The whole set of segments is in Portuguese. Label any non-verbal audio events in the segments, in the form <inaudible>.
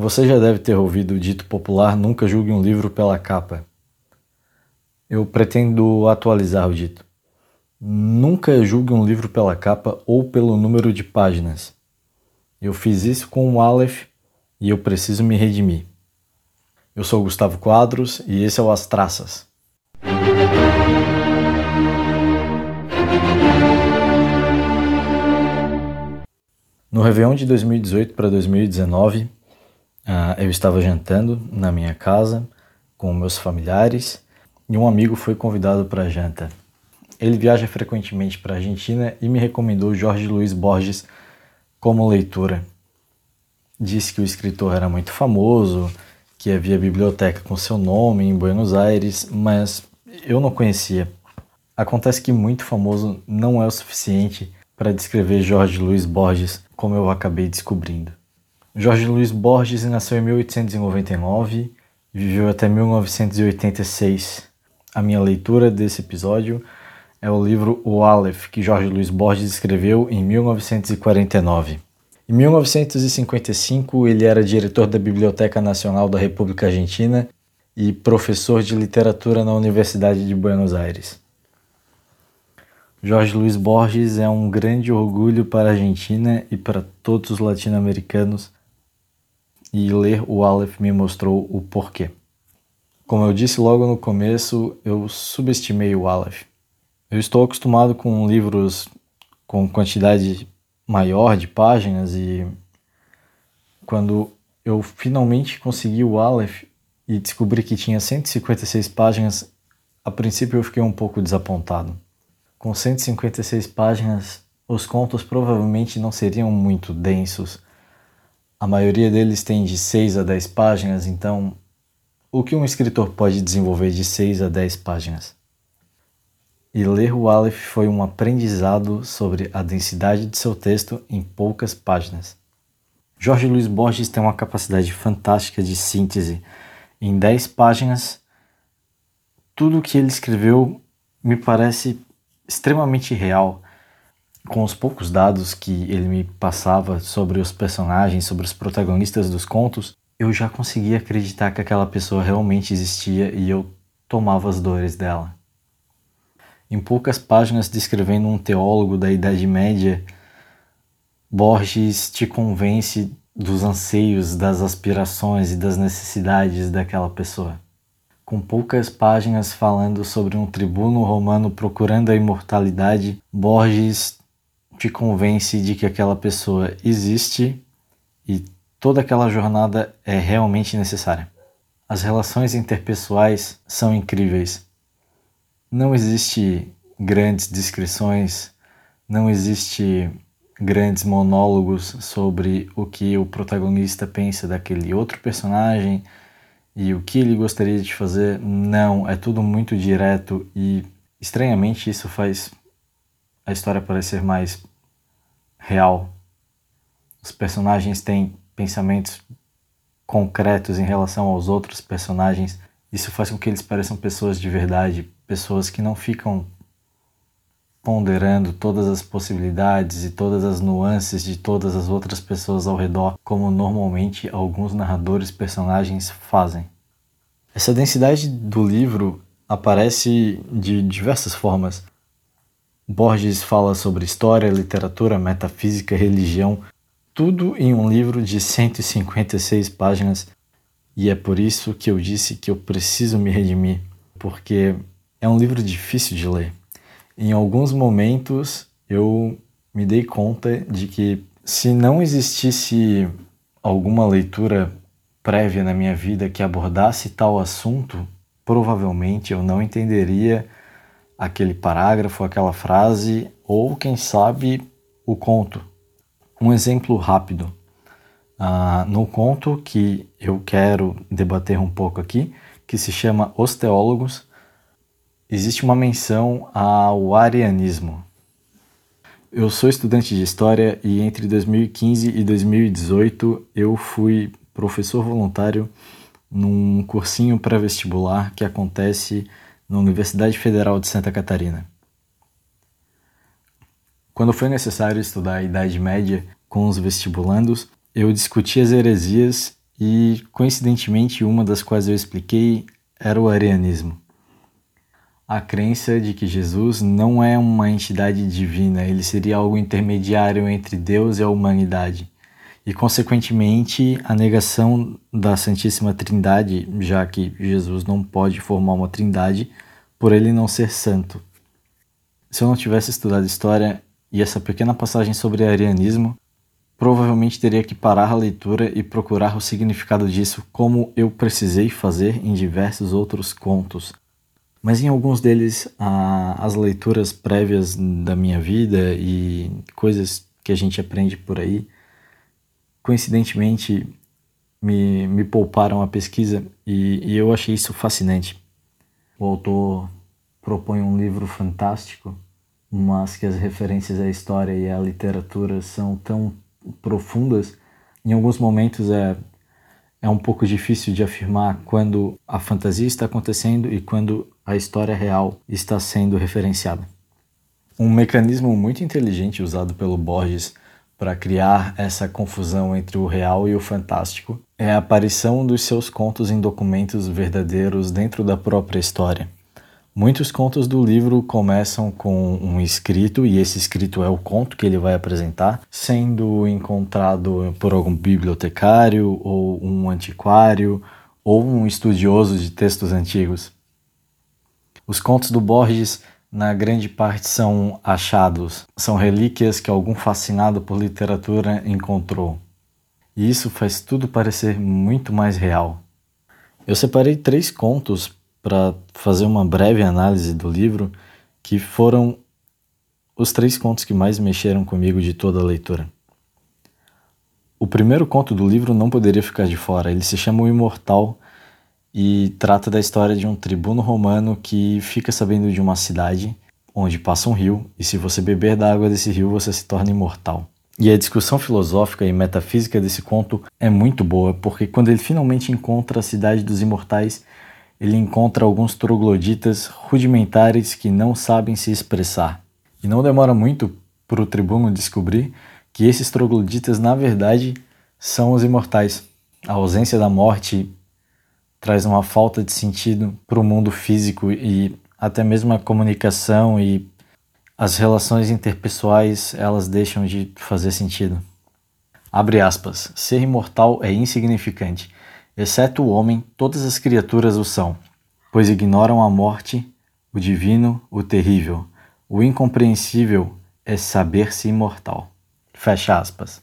Você já deve ter ouvido o dito popular: nunca julgue um livro pela capa. Eu pretendo atualizar o dito. Nunca julgue um livro pela capa ou pelo número de páginas. Eu fiz isso com o Aleph e eu preciso me redimir. Eu sou Gustavo Quadros e esse é o As Traças. No Réveillon de 2018 para 2019, Uh, eu estava jantando na minha casa com meus familiares e um amigo foi convidado para janta. Ele viaja frequentemente para a Argentina e me recomendou Jorge Luiz Borges como leitura. Disse que o escritor era muito famoso, que havia biblioteca com seu nome em Buenos Aires, mas eu não conhecia. Acontece que muito famoso não é o suficiente para descrever Jorge Luiz Borges como eu acabei descobrindo. Jorge Luiz Borges nasceu em 1899 e viveu até 1986. A minha leitura desse episódio é o livro O Aleph, que Jorge Luiz Borges escreveu em 1949. Em 1955, ele era diretor da Biblioteca Nacional da República Argentina e professor de literatura na Universidade de Buenos Aires. Jorge Luiz Borges é um grande orgulho para a Argentina e para todos os latino-americanos e ler o Aleph me mostrou o porquê. Como eu disse logo no começo, eu subestimei o Aleph. Eu estou acostumado com livros com quantidade maior de páginas e quando eu finalmente consegui o Aleph e descobri que tinha 156 páginas, a princípio eu fiquei um pouco desapontado. Com 156 páginas, os contos provavelmente não seriam muito densos a maioria deles tem de 6 a 10 páginas, então o que um escritor pode desenvolver de 6 a 10 páginas? E ler o Aleph foi um aprendizado sobre a densidade de seu texto em poucas páginas. Jorge Luiz Borges tem uma capacidade fantástica de síntese. Em 10 páginas, tudo o que ele escreveu me parece extremamente real com os poucos dados que ele me passava sobre os personagens, sobre os protagonistas dos contos, eu já conseguia acreditar que aquela pessoa realmente existia e eu tomava as dores dela. Em poucas páginas descrevendo um teólogo da Idade Média, Borges te convence dos anseios, das aspirações e das necessidades daquela pessoa. Com poucas páginas falando sobre um tribuno romano procurando a imortalidade, Borges te convence de que aquela pessoa existe e toda aquela jornada é realmente necessária. As relações interpessoais são incríveis. Não existe grandes descrições, não existe grandes monólogos sobre o que o protagonista pensa daquele outro personagem e o que ele gostaria de fazer. Não, é tudo muito direto e estranhamente isso faz a história parecer mais real. Os personagens têm pensamentos concretos em relação aos outros personagens. Isso faz com que eles pareçam pessoas de verdade, pessoas que não ficam ponderando todas as possibilidades e todas as nuances de todas as outras pessoas ao redor, como normalmente alguns narradores personagens fazem. Essa densidade do livro aparece de diversas formas. Borges fala sobre história, literatura, metafísica, religião, tudo em um livro de 156 páginas. E é por isso que eu disse que eu preciso me redimir, porque é um livro difícil de ler. Em alguns momentos eu me dei conta de que se não existisse alguma leitura prévia na minha vida que abordasse tal assunto, provavelmente eu não entenderia aquele parágrafo, aquela frase, ou quem sabe o conto. Um exemplo rápido. Uh, no conto que eu quero debater um pouco aqui, que se chama Os Teólogos, existe uma menção ao arianismo. Eu sou estudante de história e entre 2015 e 2018 eu fui professor voluntário num cursinho pré-vestibular que acontece na Universidade Federal de Santa Catarina. Quando foi necessário estudar a Idade Média com os vestibulandos, eu discuti as heresias e coincidentemente uma das quais eu expliquei era o arianismo. A crença de que Jesus não é uma entidade divina, ele seria algo intermediário entre Deus e a humanidade. E, consequentemente, a negação da Santíssima Trindade, já que Jesus não pode formar uma trindade por ele não ser santo. Se eu não tivesse estudado história e essa pequena passagem sobre arianismo, provavelmente teria que parar a leitura e procurar o significado disso, como eu precisei fazer em diversos outros contos. Mas em alguns deles, a, as leituras prévias da minha vida e coisas que a gente aprende por aí, coincidentemente, me, me pouparam a pesquisa e, e eu achei isso fascinante. O autor propõe um livro fantástico, mas que as referências à história e à literatura são tão profundas, em alguns momentos é, é um pouco difícil de afirmar quando a fantasia está acontecendo e quando a história real está sendo referenciada. Um mecanismo muito inteligente usado pelo Borges para criar essa confusão entre o real e o fantástico é a aparição dos seus contos em documentos verdadeiros dentro da própria história. Muitos contos do livro começam com um escrito, e esse escrito é o conto que ele vai apresentar, sendo encontrado por algum bibliotecário, ou um antiquário, ou um estudioso de textos antigos. Os contos do Borges, na grande parte, são achados, são relíquias que algum fascinado por literatura encontrou. E isso faz tudo parecer muito mais real. Eu separei três contos para fazer uma breve análise do livro, que foram os três contos que mais mexeram comigo de toda a leitura. O primeiro conto do livro não poderia ficar de fora. Ele se chama O Imortal e trata da história de um tribuno romano que fica sabendo de uma cidade onde passa um rio e se você beber da água desse rio você se torna imortal. E a discussão filosófica e metafísica desse conto é muito boa, porque quando ele finalmente encontra a cidade dos imortais, ele encontra alguns trogloditas rudimentares que não sabem se expressar. E não demora muito para o tribuno descobrir que esses trogloditas, na verdade, são os imortais. A ausência da morte traz uma falta de sentido para o mundo físico e até mesmo a comunicação e as relações interpessoais elas deixam de fazer sentido. Abre aspas. Ser imortal é insignificante. Exceto o homem, todas as criaturas o são, pois ignoram a morte, o divino, o terrível. O incompreensível é saber-se imortal. Fecha aspas.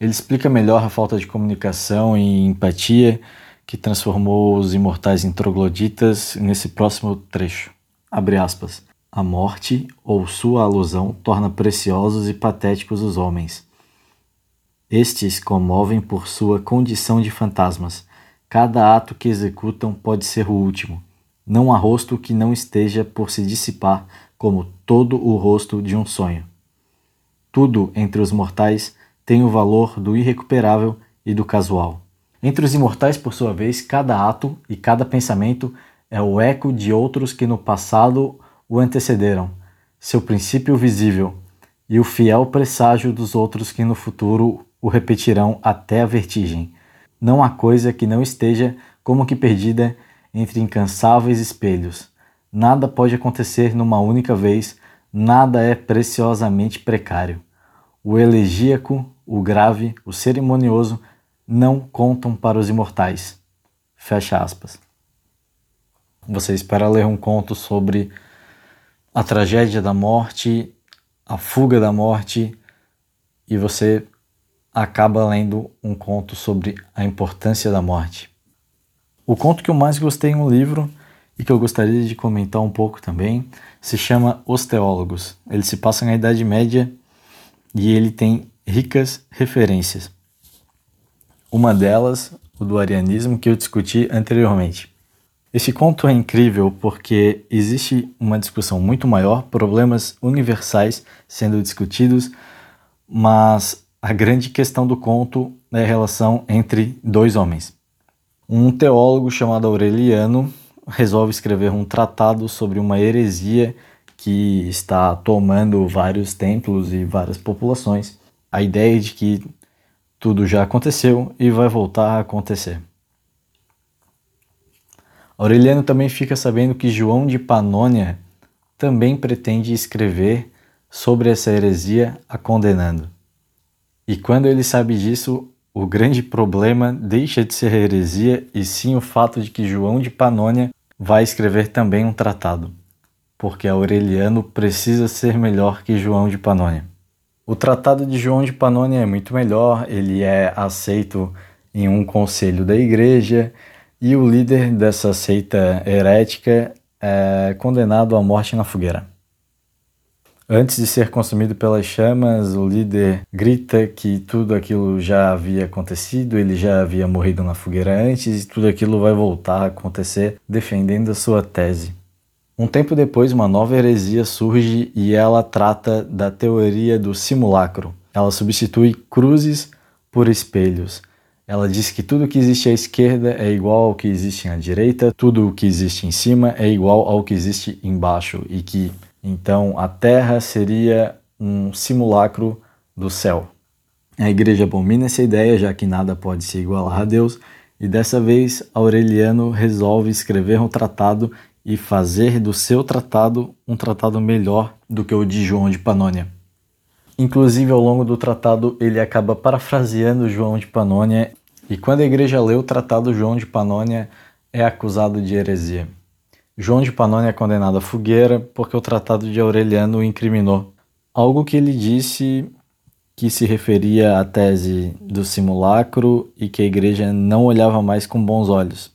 Ele explica melhor a falta de comunicação e empatia que transformou os imortais em trogloditas nesse próximo trecho. Abre aspas. A morte ou sua alusão torna preciosos e patéticos os homens estes comovem por sua condição de fantasmas. Cada ato que executam pode ser o último. Não há rosto que não esteja por se dissipar, como todo o rosto de um sonho. Tudo entre os mortais tem o valor do irrecuperável e do casual. Entre os imortais, por sua vez, cada ato e cada pensamento é o eco de outros que no passado o antecederam, seu princípio visível, e o fiel presságio dos outros que no futuro o repetirão até a vertigem. Não há coisa que não esteja como que perdida entre incansáveis espelhos. Nada pode acontecer numa única vez, nada é preciosamente precário. O elegíaco, o grave, o cerimonioso não contam para os imortais. Fecha aspas. Você espera ler um conto sobre a tragédia da morte, a fuga da morte, e você acaba lendo um conto sobre a importância da morte. O conto que eu mais gostei no livro e que eu gostaria de comentar um pouco também se chama Os Teólogos. Ele se passa na Idade Média e ele tem ricas referências. Uma delas, o do arianismo, que eu discuti anteriormente. Esse conto é incrível porque existe uma discussão muito maior, problemas universais sendo discutidos, mas a grande questão do conto é a relação entre dois homens. Um teólogo chamado Aureliano resolve escrever um tratado sobre uma heresia que está tomando vários templos e várias populações. A ideia de que tudo já aconteceu e vai voltar a acontecer. Aureliano também fica sabendo que João de Panônia também pretende escrever sobre essa heresia, a condenando. E quando ele sabe disso, o grande problema deixa de ser a heresia e sim o fato de que João de Panônia vai escrever também um tratado, porque Aureliano precisa ser melhor que João de Panônia. O tratado de João de Panônia é muito melhor, ele é aceito em um conselho da igreja e o líder dessa seita herética é condenado à morte na fogueira. Antes de ser consumido pelas chamas, o líder grita que tudo aquilo já havia acontecido, ele já havia morrido na fogueira antes e tudo aquilo vai voltar a acontecer, defendendo a sua tese. Um tempo depois, uma nova heresia surge e ela trata da teoria do simulacro. Ela substitui cruzes por espelhos. Ela diz que tudo que existe à esquerda é igual ao que existe à direita, tudo o que existe em cima é igual ao que existe embaixo e que então a terra seria um simulacro do céu. A igreja abomina essa ideia, já que nada pode se igualar a Deus, e dessa vez Aureliano resolve escrever um tratado e fazer do seu tratado um tratado melhor do que o de João de Panônia. Inclusive, ao longo do tratado, ele acaba parafraseando João de Panônia, e quando a igreja lê o tratado, João de Panônia é acusado de heresia. João de Panônia é condenado à fogueira porque o Tratado de Aureliano o incriminou. Algo que ele disse que se referia à tese do simulacro e que a igreja não olhava mais com bons olhos.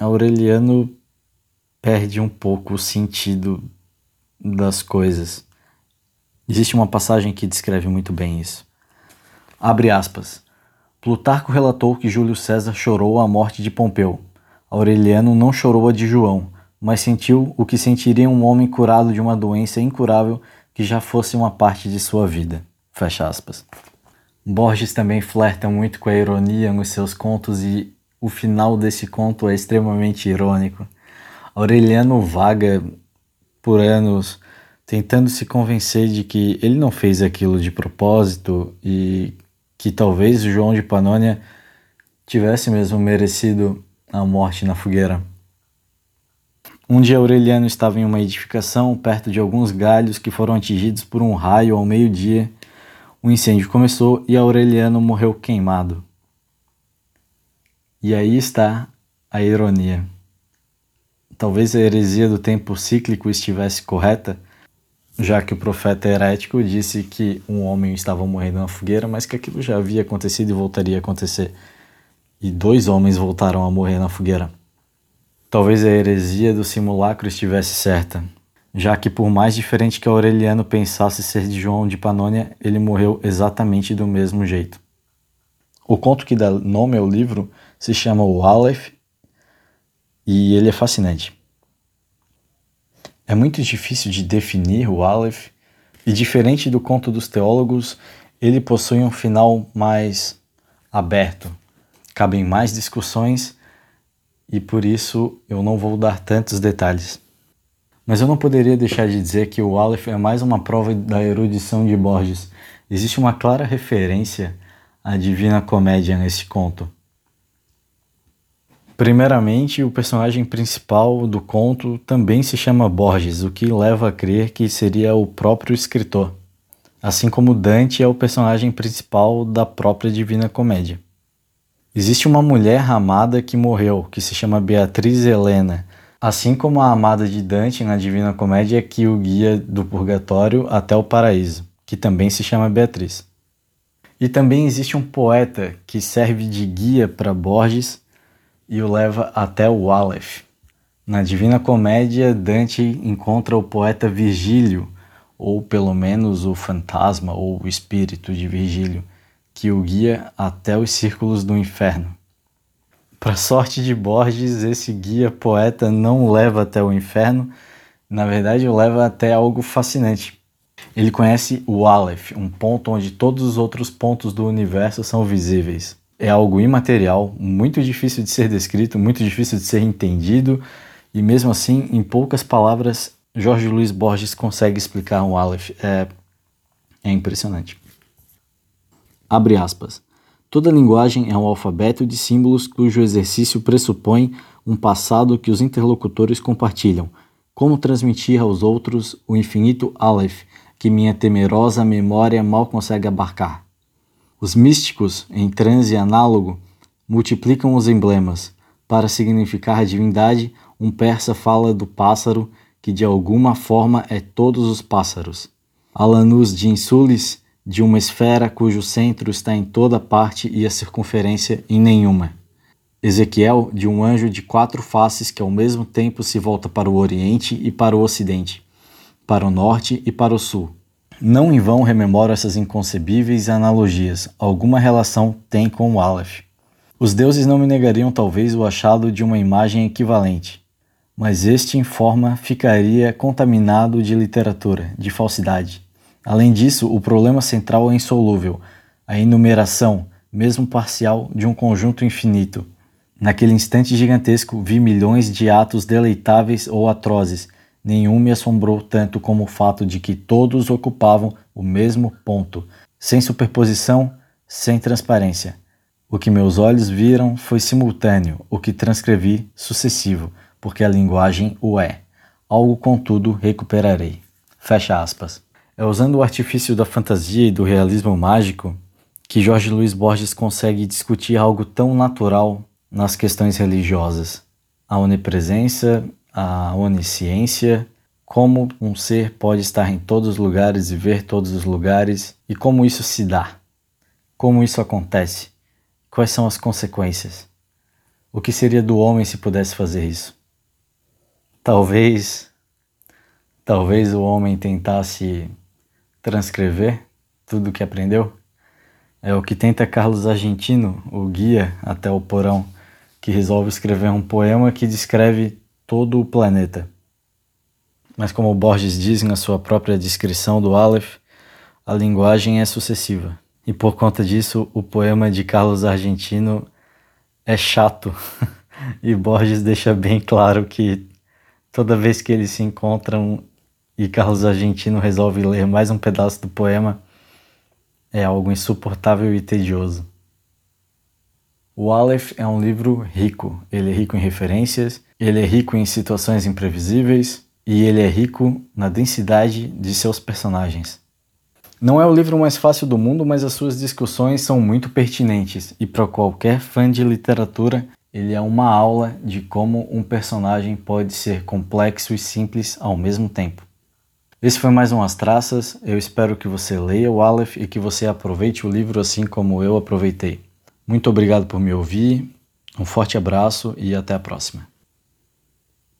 Aureliano perde um pouco o sentido das coisas. Existe uma passagem que descreve muito bem isso. Abre aspas. Plutarco relatou que Júlio César chorou a morte de Pompeu. Aureliano não chorou a de João, mas sentiu o que sentiria um homem curado de uma doença incurável que já fosse uma parte de sua vida. Fecha aspas. Borges também flerta muito com a ironia nos seus contos e o final desse conto é extremamente irônico. Aureliano vaga por anos tentando se convencer de que ele não fez aquilo de propósito e que talvez João de Panônia tivesse mesmo merecido a morte na fogueira. Um dia Aureliano estava em uma edificação perto de alguns galhos que foram atingidos por um raio ao meio-dia. O incêndio começou e Aureliano morreu queimado. E aí está a ironia. Talvez a heresia do tempo cíclico estivesse correta, já que o profeta herético disse que um homem estava morrendo na fogueira, mas que aquilo já havia acontecido e voltaria a acontecer. E dois homens voltaram a morrer na fogueira. Talvez a heresia do simulacro estivesse certa, já que por mais diferente que Aureliano pensasse ser de João de Panônia, ele morreu exatamente do mesmo jeito. O conto que dá nome ao livro se chama O Aleph e ele é fascinante. É muito difícil de definir o Aleph e diferente do conto dos teólogos, ele possui um final mais aberto. Cabem mais discussões e por isso eu não vou dar tantos detalhes. Mas eu não poderia deixar de dizer que o Aleph é mais uma prova da erudição de Borges. Existe uma clara referência à Divina Comédia nesse conto. Primeiramente, o personagem principal do conto também se chama Borges, o que leva a crer que seria o próprio escritor, assim como Dante é o personagem principal da própria Divina Comédia. Existe uma mulher amada que morreu, que se chama Beatriz Helena, assim como a amada de Dante na Divina Comédia que o guia do purgatório até o paraíso, que também se chama Beatriz. E também existe um poeta que serve de guia para Borges e o leva até o Aleph. Na Divina Comédia, Dante encontra o poeta Virgílio, ou pelo menos o fantasma ou o espírito de Virgílio, que o guia até os círculos do inferno. Para sorte de Borges, esse guia poeta não leva até o inferno, na verdade, o leva até algo fascinante. Ele conhece o Aleph, um ponto onde todos os outros pontos do universo são visíveis. É algo imaterial, muito difícil de ser descrito, muito difícil de ser entendido, e mesmo assim, em poucas palavras, Jorge Luiz Borges consegue explicar o Aleph. É, é impressionante. Abre aspas. Toda linguagem é um alfabeto de símbolos cujo exercício pressupõe um passado que os interlocutores compartilham. Como transmitir aos outros o infinito Aleph que minha temerosa memória mal consegue abarcar? Os místicos, em transe análogo, multiplicam os emblemas. Para significar a divindade, um persa fala do pássaro que de alguma forma é todos os pássaros. Alanus de Insulis, de uma esfera cujo centro está em toda parte e a circunferência em nenhuma. Ezequiel, de um anjo de quatro faces que ao mesmo tempo se volta para o Oriente e para o Ocidente, para o Norte e para o Sul. Não em vão rememoro essas inconcebíveis analogias, alguma relação tem com o Aleph. Os deuses não me negariam talvez o achado de uma imagem equivalente, mas este em forma ficaria contaminado de literatura, de falsidade. Além disso, o problema central é insolúvel, a enumeração, mesmo parcial, de um conjunto infinito. Naquele instante gigantesco, vi milhões de atos deleitáveis ou atrozes. Nenhum me assombrou tanto como o fato de que todos ocupavam o mesmo ponto, sem superposição, sem transparência. O que meus olhos viram foi simultâneo, o que transcrevi sucessivo, porque a linguagem o é. Algo, contudo, recuperarei. Fecha aspas. É usando o artifício da fantasia e do realismo mágico que Jorge Luiz Borges consegue discutir algo tão natural nas questões religiosas. A onipresença, a onisciência, como um ser pode estar em todos os lugares e ver todos os lugares e como isso se dá. Como isso acontece? Quais são as consequências? O que seria do homem se pudesse fazer isso? Talvez talvez o homem tentasse transcrever tudo o que aprendeu? É o que tenta Carlos Argentino, o guia até o porão, que resolve escrever um poema que descreve todo o planeta. Mas como Borges diz na sua própria descrição do Aleph, a linguagem é sucessiva. E por conta disso, o poema de Carlos Argentino é chato. <laughs> e Borges deixa bem claro que toda vez que eles se encontram e Carlos Argentino resolve ler mais um pedaço do poema, é algo insuportável e tedioso. O Aleph é um livro rico. Ele é rico em referências, ele é rico em situações imprevisíveis e ele é rico na densidade de seus personagens. Não é o livro mais fácil do mundo, mas as suas discussões são muito pertinentes e para qualquer fã de literatura, ele é uma aula de como um personagem pode ser complexo e simples ao mesmo tempo. Esse foi mais um As Traças. Eu espero que você leia o Aleph e que você aproveite o livro assim como eu aproveitei. Muito obrigado por me ouvir, um forte abraço e até a próxima.